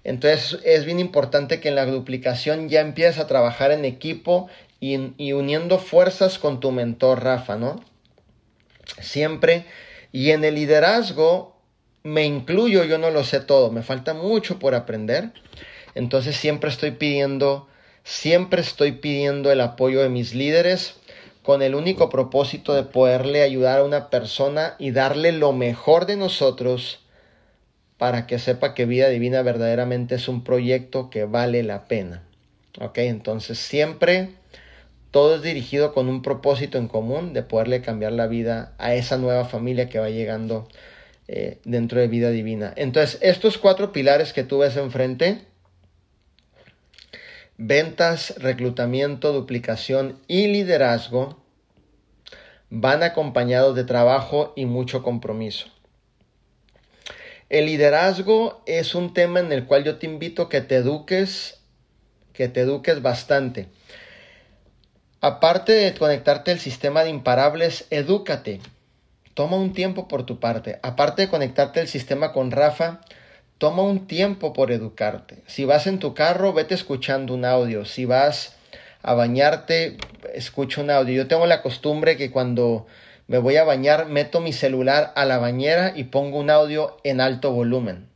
Entonces es bien importante que en la duplicación ya empieces a trabajar en equipo y, y uniendo fuerzas con tu mentor Rafa, ¿no? Siempre. Y en el liderazgo me incluyo, yo no lo sé todo, me falta mucho por aprender. Entonces siempre estoy pidiendo, siempre estoy pidiendo el apoyo de mis líderes con el único propósito de poderle ayudar a una persona y darle lo mejor de nosotros para que sepa que vida divina verdaderamente es un proyecto que vale la pena. Ok, entonces siempre todo es dirigido con un propósito en común de poderle cambiar la vida a esa nueva familia que va llegando eh, dentro de vida divina. Entonces, estos cuatro pilares que tú ves enfrente, ventas, reclutamiento, duplicación y liderazgo van acompañados de trabajo y mucho compromiso. El liderazgo es un tema en el cual yo te invito que te eduques, que te eduques bastante. Aparte de conectarte al sistema de imparables, edúcate. Toma un tiempo por tu parte. Aparte de conectarte al sistema con Rafa, toma un tiempo por educarte. Si vas en tu carro, vete escuchando un audio. Si vas a bañarte, escucho un audio. Yo tengo la costumbre que cuando me voy a bañar, meto mi celular a la bañera y pongo un audio en alto volumen.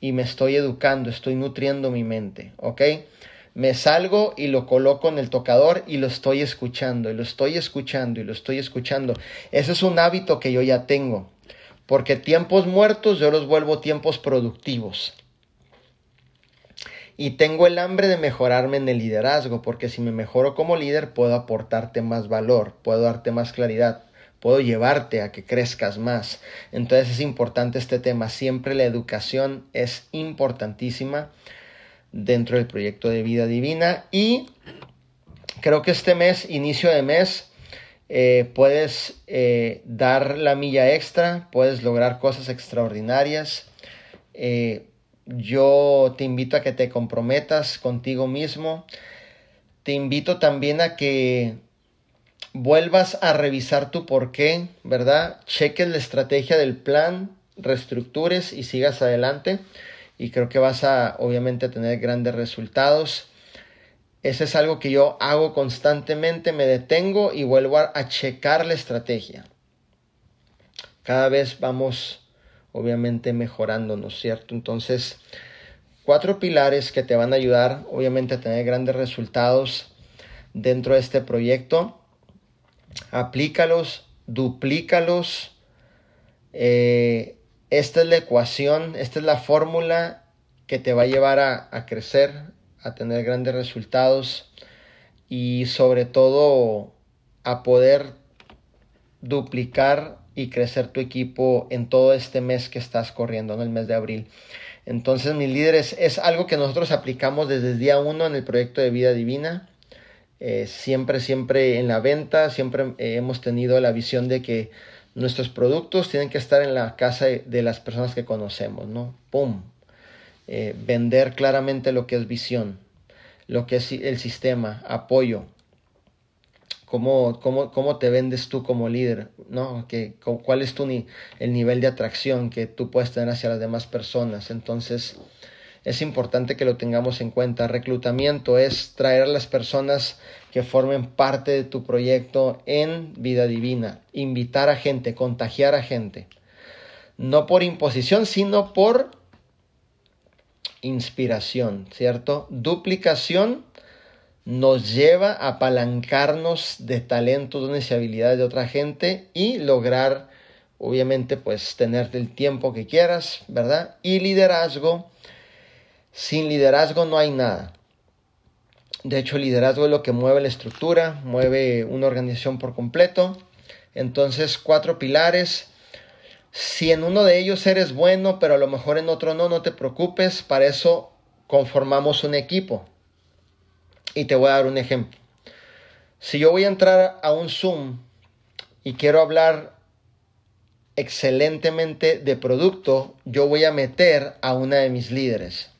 Y me estoy educando, estoy nutriendo mi mente, ¿ok? Me salgo y lo coloco en el tocador y lo estoy escuchando, y lo estoy escuchando, y lo estoy escuchando. Ese es un hábito que yo ya tengo, porque tiempos muertos yo los vuelvo tiempos productivos. Y tengo el hambre de mejorarme en el liderazgo, porque si me mejoro como líder puedo aportarte más valor, puedo darte más claridad, puedo llevarte a que crezcas más. Entonces es importante este tema. Siempre la educación es importantísima dentro del proyecto de vida divina. Y creo que este mes, inicio de mes, eh, puedes eh, dar la milla extra, puedes lograr cosas extraordinarias. Eh, yo te invito a que te comprometas contigo mismo. Te invito también a que vuelvas a revisar tu por qué, ¿verdad? Cheques la estrategia del plan, reestructures y sigas adelante. Y creo que vas a, obviamente, tener grandes resultados. Ese es algo que yo hago constantemente, me detengo y vuelvo a, a checar la estrategia. Cada vez vamos obviamente mejorándonos, ¿cierto? Entonces, cuatro pilares que te van a ayudar, obviamente, a tener grandes resultados dentro de este proyecto. Aplícalos, duplícalos. Eh, esta es la ecuación, esta es la fórmula que te va a llevar a, a crecer, a tener grandes resultados y sobre todo a poder duplicar y crecer tu equipo en todo este mes que estás corriendo, en el mes de abril. Entonces, mis líderes, es algo que nosotros aplicamos desde el día uno en el proyecto de vida divina. Eh, siempre, siempre en la venta, siempre eh, hemos tenido la visión de que nuestros productos tienen que estar en la casa de, las personas que conocemos, ¿no? ¡Pum! Eh, vender claramente lo que es visión, lo que es el sistema, apoyo, cómo, cómo, cómo te vendes tú como líder, ¿no? Que, ¿Cuál es tu ni, el nivel de atracción que tú puedes tener hacia las demás personas? Entonces, es importante que lo tengamos en cuenta. Reclutamiento es traer a las personas que formen parte de tu proyecto en vida divina, invitar a gente, contagiar a gente. No por imposición, sino por inspiración, ¿cierto? Duplicación nos lleva a apalancarnos de talentos, dones y habilidades de otra gente y lograr, obviamente, pues tener el tiempo que quieras, ¿verdad? Y liderazgo. Sin liderazgo no hay nada. De hecho, el liderazgo es lo que mueve la estructura, mueve una organización por completo. Entonces, cuatro pilares. Si en uno de ellos eres bueno, pero a lo mejor en otro no, no te preocupes. Para eso conformamos un equipo. Y te voy a dar un ejemplo. Si yo voy a entrar a un Zoom y quiero hablar excelentemente de producto, yo voy a meter a una de mis líderes.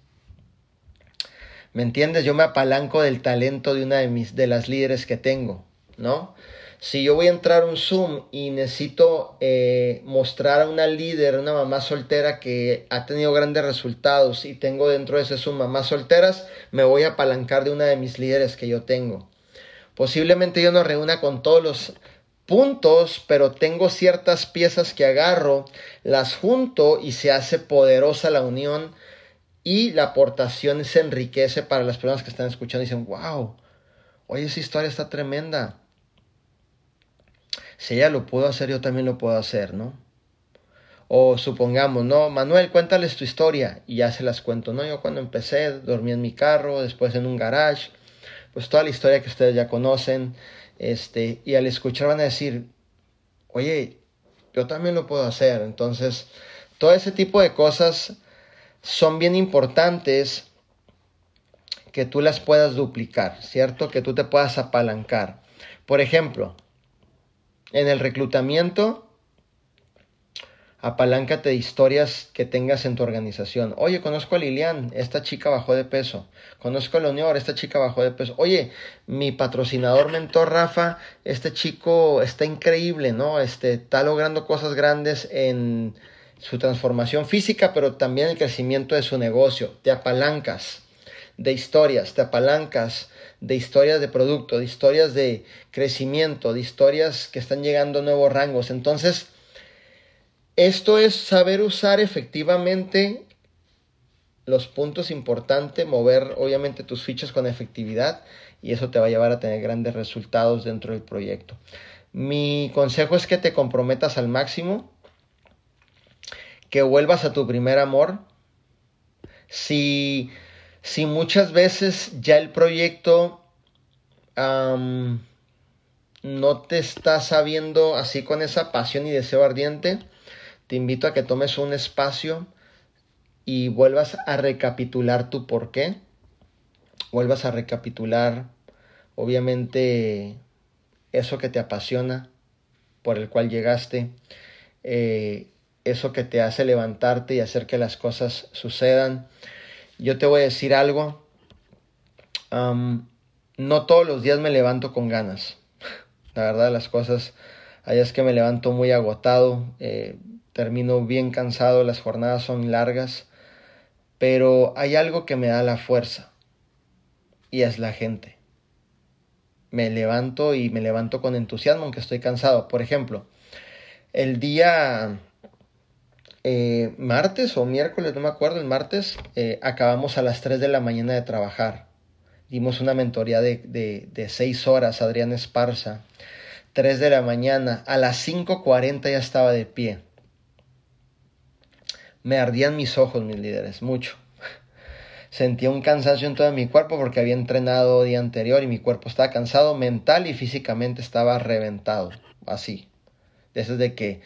¿Me entiendes? Yo me apalanco del talento de una de mis de las líderes que tengo, ¿no? Si yo voy a entrar a un Zoom y necesito eh, mostrar a una líder, una mamá soltera que ha tenido grandes resultados y tengo dentro de ese Zoom mamás solteras, me voy a apalancar de una de mis líderes que yo tengo. Posiblemente yo no reúna con todos los puntos, pero tengo ciertas piezas que agarro, las junto y se hace poderosa la unión y la aportación se enriquece para las personas que están escuchando y dicen, wow, oye, esa historia está tremenda si ella lo pudo hacer, yo también lo puedo hacer, ¿no? O supongamos, no, Manuel, cuéntales tu historia y ya se las cuento, ¿no? Yo cuando empecé dormí en mi carro, después en un garage, pues toda la historia que ustedes ya conocen, este, y al escuchar van a decir, oye, yo también lo puedo hacer. Entonces, todo ese tipo de cosas son bien importantes que tú las puedas duplicar, ¿cierto? Que tú te puedas apalancar. Por ejemplo, en el reclutamiento, apaláncate de historias que tengas en tu organización. Oye, conozco a Lilian, esta chica bajó de peso. Conozco a Leonor, esta chica bajó de peso. Oye, mi patrocinador mentor Rafa, este chico está increíble, ¿no? Este está logrando cosas grandes en su transformación física, pero también el crecimiento de su negocio. Te apalancas de historias, te apalancas de historias de producto, de historias de crecimiento, de historias que están llegando a nuevos rangos. Entonces, esto es saber usar efectivamente los puntos importantes, mover obviamente tus fichas con efectividad y eso te va a llevar a tener grandes resultados dentro del proyecto. Mi consejo es que te comprometas al máximo, que vuelvas a tu primer amor. Si si muchas veces ya el proyecto no te está sabiendo así con esa pasión y deseo ardiente, te invito a que tomes un espacio y vuelvas a recapitular tu por qué. Vuelvas a recapitular, obviamente, eso que te apasiona, por el cual llegaste, eh, eso que te hace levantarte y hacer que las cosas sucedan yo te voy a decir algo. no todos los días me levanto con ganas. La verdad, las cosas, hay es que me levanto muy agotado, eh, termino bien cansado, las jornadas son largas, pero hay algo que me da la fuerza y es la gente. Me levanto y me levanto con entusiasmo aunque estoy cansado. Por ejemplo, el día eh, martes o miércoles, no me acuerdo, el martes, eh, acabamos a las 3 de la mañana de trabajar. Dimos una mentoría de, de, de 6 horas, Adrián Esparza. 3 de la mañana, a las 5.40 ya estaba de pie. Me ardían mis ojos, mis líderes, mucho. Sentía un cansancio en todo mi cuerpo porque había entrenado día anterior y mi cuerpo estaba cansado, mental y físicamente estaba reventado, así. Desde que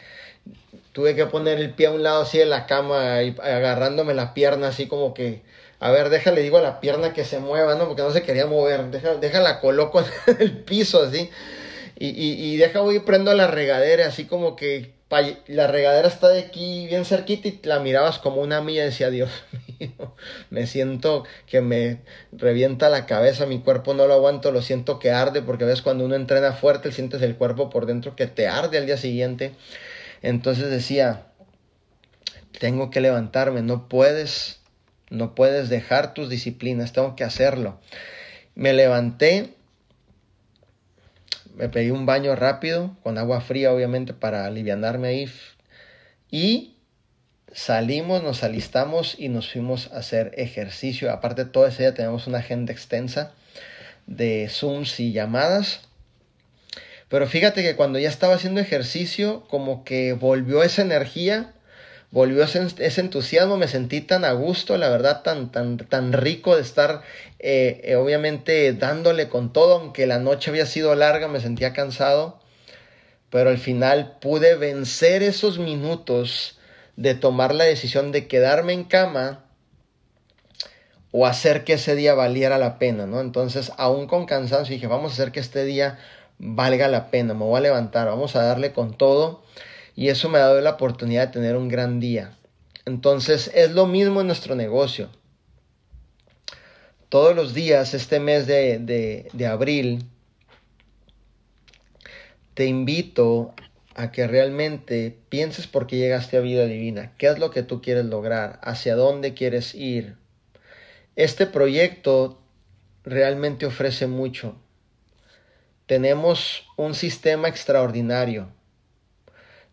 tuve que poner el pie a un lado así de la cama y agarrándome la pierna así como que, a ver, déjale, digo a la pierna que se mueva, ¿no? Porque no se quería mover, déjala, déjala coloco en el piso así. Y, y, y deja voy y prendo la regadera así como que la regadera está de aquí bien cerquita y la mirabas como una milla y decía, Dios mío, me siento que me revienta la cabeza, mi cuerpo no lo aguanto, lo siento que arde, porque ves cuando uno entrena fuerte, sientes el cuerpo por dentro que te arde al día siguiente. Entonces decía, tengo que levantarme, no puedes, no puedes dejar tus disciplinas, tengo que hacerlo. Me levanté me pedí un baño rápido, con agua fría obviamente para alivianarme ahí. Y salimos, nos alistamos y nos fuimos a hacer ejercicio. Aparte todo ese día tenemos una agenda extensa de Zooms y llamadas. Pero fíjate que cuando ya estaba haciendo ejercicio, como que volvió esa energía volvió ese, entusiasmo, me sentí tan a gusto, la verdad, tan, tan, tan rico de estar, eh, eh, obviamente, dándole con todo, aunque la noche había sido larga, me sentía cansado, pero al final pude vencer esos minutos de tomar la decisión de quedarme en cama o hacer que ese día valiera la pena, ¿no? Entonces, aún con cansancio, dije, vamos a hacer que este día valga la pena, me voy a levantar, vamos a darle con todo y eso me ha dado la oportunidad de tener un gran día. Entonces es lo mismo en nuestro negocio. Todos los días, este mes de, de abril, te invito a que realmente pienses por qué llegaste a vida divina, qué es lo que tú quieres lograr, hacia dónde quieres ir. Este proyecto realmente ofrece mucho. Tenemos un sistema extraordinario.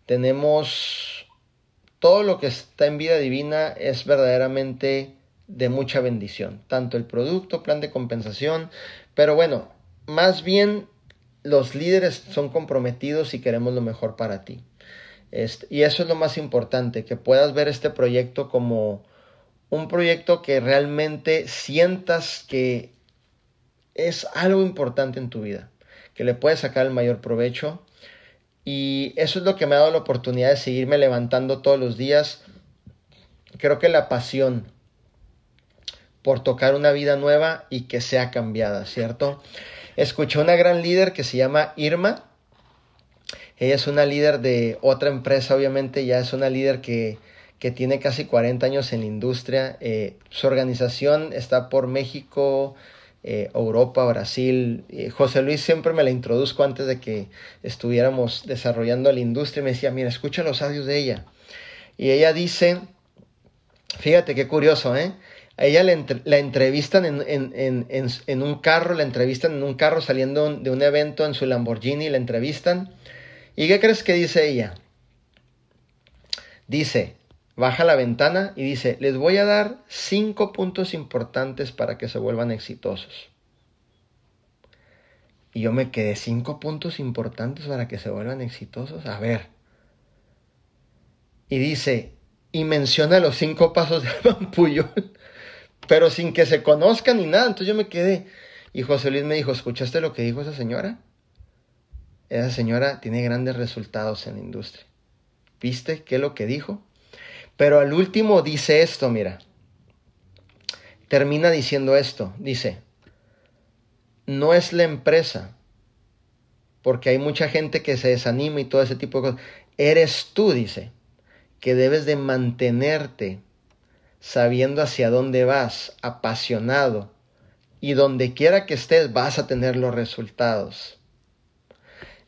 Tenemos todo lo que está en vida divina es verdaderamente de mucha bendición, tanto el producto, plan de compensación, pero bueno, más bien los líderes son comprometidos y queremos lo mejor para ti. Este, y eso es lo más importante, que puedas ver este proyecto como un proyecto que realmente sientas que es algo importante en tu vida, que le puedes sacar el mayor provecho y eso es lo que me ha dado la oportunidad de seguirme levantando todos los días. Creo que la pasión por tocar una vida nueva y que sea cambiada, ¿cierto? Escuché una gran líder que se llama Irma. Ella es una líder de otra empresa, obviamente, ya es una líder que, que tiene casi 40 años en la industria. Eh, su organización está por México, eh, Europa, Brasil. José Luis siempre me la introduzco antes de que estuviéramos desarrollando la industria y me decía, mira, escucha los audios de ella. Y ella dice, fíjate qué curioso, ¿eh? A ella la entrevistan en, en, en, en, un carro, la entrevistan en un carro saliendo de un evento en su Lamborghini, la entrevistan. ¿Y qué crees que dice ella? Dice, baja la ventana y dice, les voy a dar cinco puntos importantes para que se vuelvan exitosos. Y yo me quedé, cinco puntos importantes para que se vuelvan exitosos. A ver. Y dice, y menciona los cinco pasos de Puyol, pero sin que se conozcan ni nada. Entonces yo me quedé. Y José Luis me dijo, ¿escuchaste lo que dijo esa señora? Esa señora tiene grandes resultados en la industria. ¿Viste qué es lo que dijo? Pero al último dice esto, mira. Termina diciendo esto. Dice, no es la empresa, porque hay mucha gente que se desanima y todo ese tipo de cosas. Eres tú, dice, que debes de mantenerte sabiendo hacia dónde vas, apasionado, y donde quiera que estés vas a tener los resultados.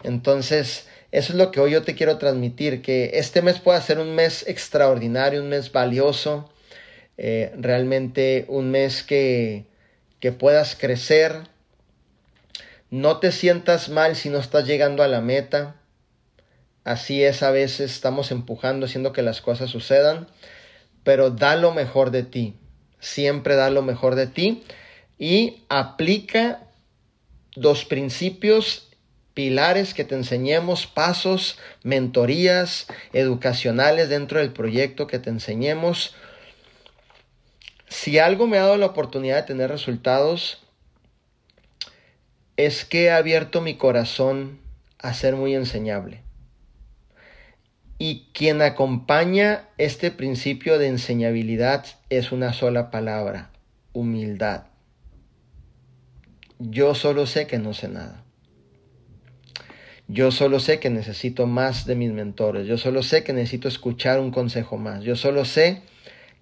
Entonces, eso es lo que hoy yo te quiero transmitir, que este mes pueda ser un mes extraordinario, un mes valioso, eh, realmente un mes que, que puedas crecer. No te sientas mal si no estás llegando a la meta. así es a veces, estamos empujando, haciendo que las cosas sucedan, pero da lo mejor de ti, siempre da lo mejor de ti y aplica dos principios pilares que te enseñemos, pasos, mentorías educacionales dentro del proyecto que te enseñemos. Si algo me ha dado la oportunidad de tener resultados, es que he abierto mi corazón a ser muy enseñable. Y quien acompaña este principio de enseñabilidad es una sola palabra, humildad. Yo solo sé que no sé nada. Yo solo sé que necesito más de mis mentores. Yo solo sé que necesito escuchar un consejo más. Yo solo sé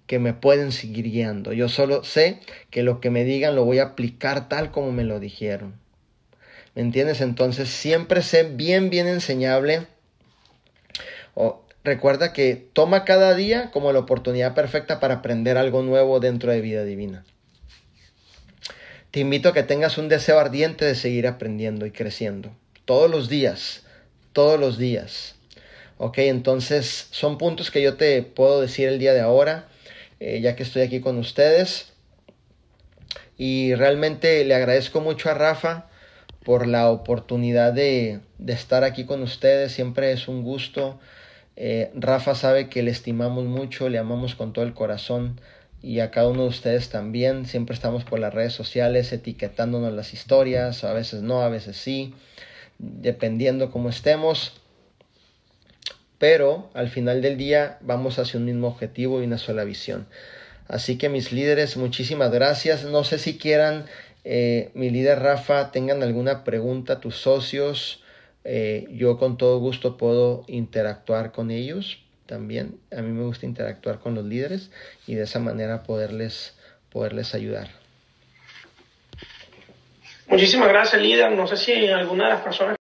que me pueden seguir guiando. Yo solo sé que lo que me digan lo voy a aplicar tal como me lo dijeron. ¿Me entiendes? Entonces siempre sé bien, bien enseñable. Recuerda que toma cada día como la oportunidad perfecta para aprender algo nuevo dentro de vida divina. Te invito a que tengas un deseo ardiente de seguir aprendiendo y creciendo. Todos los días, todos los días. Ok, entonces son puntos que yo te puedo decir el día de ahora. Eh, ya que estoy aquí con ustedes. Y realmente le agradezco mucho a Rafa por la oportunidad de, estar aquí con ustedes. Siempre es un gusto. Eh, Rafa sabe que le estimamos mucho, le amamos con todo el corazón y a cada uno de ustedes también. Siempre estamos por las redes sociales etiquetándonos las historias, a veces no, a veces sí, dependiendo cómo estemos pero al final del día vamos hacia un mismo objetivo y una sola visión. Así que mis líderes, muchísimas gracias. No sé si quieran, eh, mi líder Rafa, tengan alguna pregunta, tus socios. Eh, yo con todo gusto puedo interactuar con ellos también. A mí me gusta interactuar con los líderes y de esa manera poderles, poderles ayudar.
Muchísimas gracias, líder. No sé si alguna de las personas